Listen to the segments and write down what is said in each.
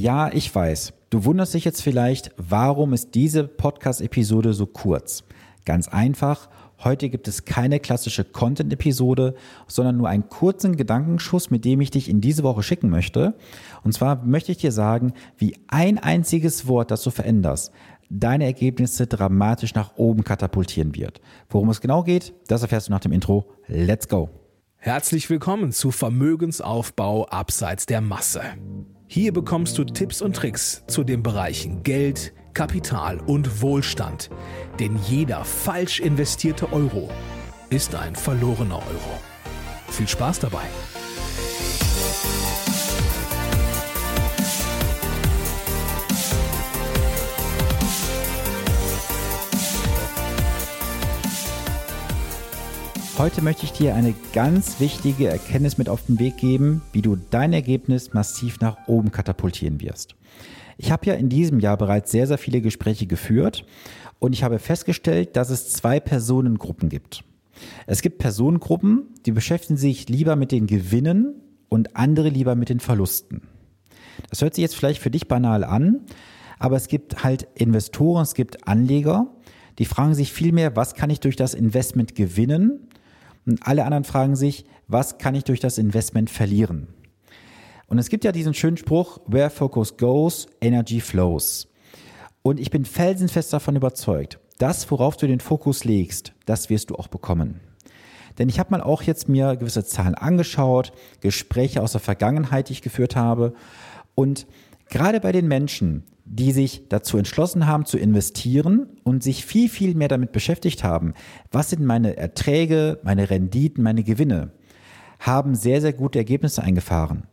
Ja, ich weiß. Du wunderst dich jetzt vielleicht, warum ist diese Podcast-Episode so kurz? Ganz einfach. Heute gibt es keine klassische Content-Episode, sondern nur einen kurzen Gedankenschuss, mit dem ich dich in diese Woche schicken möchte. Und zwar möchte ich dir sagen, wie ein einziges Wort, das du veränderst, deine Ergebnisse dramatisch nach oben katapultieren wird. Worum es genau geht, das erfährst du nach dem Intro. Let's go! Herzlich willkommen zu Vermögensaufbau abseits der Masse. Hier bekommst du Tipps und Tricks zu den Bereichen Geld, Kapital und Wohlstand. Denn jeder falsch investierte Euro ist ein verlorener Euro. Viel Spaß dabei! Heute möchte ich dir eine ganz wichtige Erkenntnis mit auf den Weg geben, wie du dein Ergebnis massiv nach oben katapultieren wirst. Ich habe ja in diesem Jahr bereits sehr, sehr viele Gespräche geführt und ich habe festgestellt, dass es zwei Personengruppen gibt. Es gibt Personengruppen, die beschäftigen sich lieber mit den Gewinnen und andere lieber mit den Verlusten. Das hört sich jetzt vielleicht für dich banal an, aber es gibt halt Investoren, es gibt Anleger, die fragen sich vielmehr, was kann ich durch das Investment gewinnen und alle anderen fragen sich, was kann ich durch das Investment verlieren? Und es gibt ja diesen schönen Spruch, where focus goes, energy flows. Und ich bin felsenfest davon überzeugt, das, worauf du den Fokus legst, das wirst du auch bekommen. Denn ich habe mal auch jetzt mir gewisse Zahlen angeschaut, Gespräche aus der Vergangenheit, die ich geführt habe. Und gerade bei den Menschen, die sich dazu entschlossen haben zu investieren und sich viel, viel mehr damit beschäftigt haben, was sind meine Erträge, meine Renditen, meine Gewinne, haben sehr, sehr gute Ergebnisse eingefahren.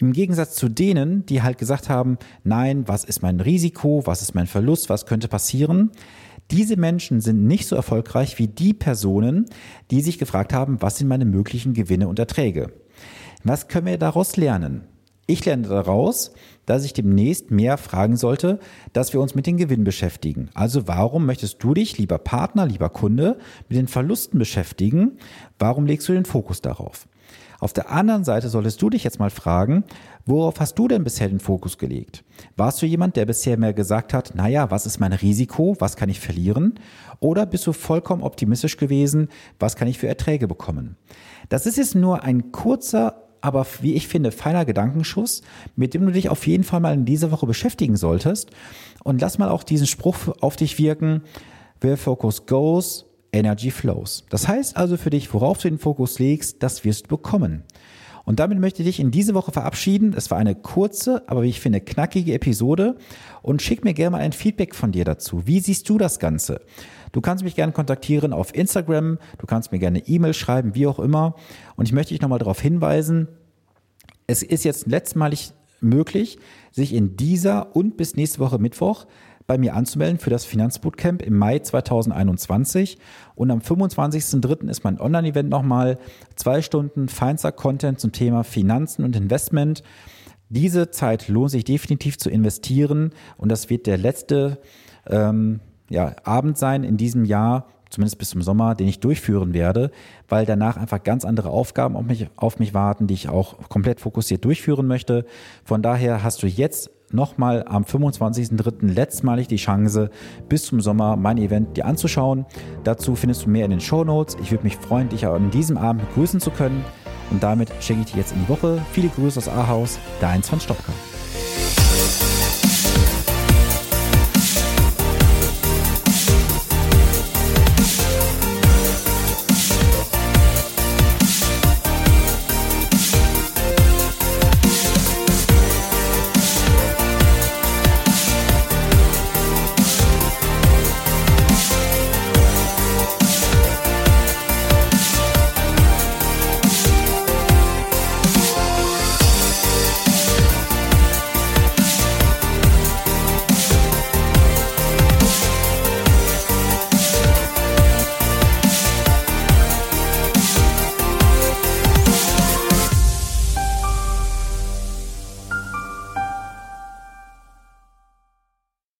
Im Gegensatz zu denen, die halt gesagt haben, nein, was ist mein Risiko, was ist mein Verlust, was könnte passieren, diese Menschen sind nicht so erfolgreich wie die Personen, die sich gefragt haben, was sind meine möglichen Gewinne und Erträge. Was können wir daraus lernen? Ich lerne daraus, dass ich demnächst mehr fragen sollte, dass wir uns mit den Gewinnen beschäftigen. Also warum möchtest du dich, lieber Partner, lieber Kunde, mit den Verlusten beschäftigen? Warum legst du den Fokus darauf? Auf der anderen Seite solltest du dich jetzt mal fragen, worauf hast du denn bisher den Fokus gelegt? Warst du jemand, der bisher mehr gesagt hat, naja, was ist mein Risiko, was kann ich verlieren? Oder bist du vollkommen optimistisch gewesen, was kann ich für Erträge bekommen? Das ist jetzt nur ein kurzer aber wie ich finde, feiner Gedankenschuss, mit dem du dich auf jeden Fall mal in dieser Woche beschäftigen solltest. Und lass mal auch diesen Spruch auf dich wirken. Where focus goes, energy flows. Das heißt also für dich, worauf du den Fokus legst, das wirst du bekommen. Und damit möchte ich dich in diese Woche verabschieden. Es war eine kurze, aber wie ich finde, knackige Episode. Und schick mir gerne mal ein Feedback von dir dazu. Wie siehst du das Ganze? Du kannst mich gerne kontaktieren auf Instagram. Du kannst mir gerne E-Mail schreiben, wie auch immer. Und ich möchte dich nochmal darauf hinweisen, es ist jetzt letztmalig möglich, sich in dieser und bis nächste Woche Mittwoch bei mir anzumelden für das Finanzbootcamp im Mai 2021. Und am 25.03. ist mein Online-Event nochmal. Zwei Stunden feinster Content zum Thema Finanzen und Investment. Diese Zeit lohnt sich definitiv zu investieren und das wird der letzte ähm, ja, Abend sein in diesem Jahr, zumindest bis zum Sommer, den ich durchführen werde, weil danach einfach ganz andere Aufgaben auf mich, auf mich warten, die ich auch komplett fokussiert durchführen möchte. Von daher hast du jetzt nochmal am 25.03. letztmalig die Chance, bis zum Sommer mein Event dir anzuschauen. Dazu findest du mehr in den Show Notes. Ich würde mich freuen, dich an diesem Abend begrüßen zu können. Und damit schicke ich dich jetzt in die Woche. Viele Grüße aus Ahaus, dein Sven Stopka.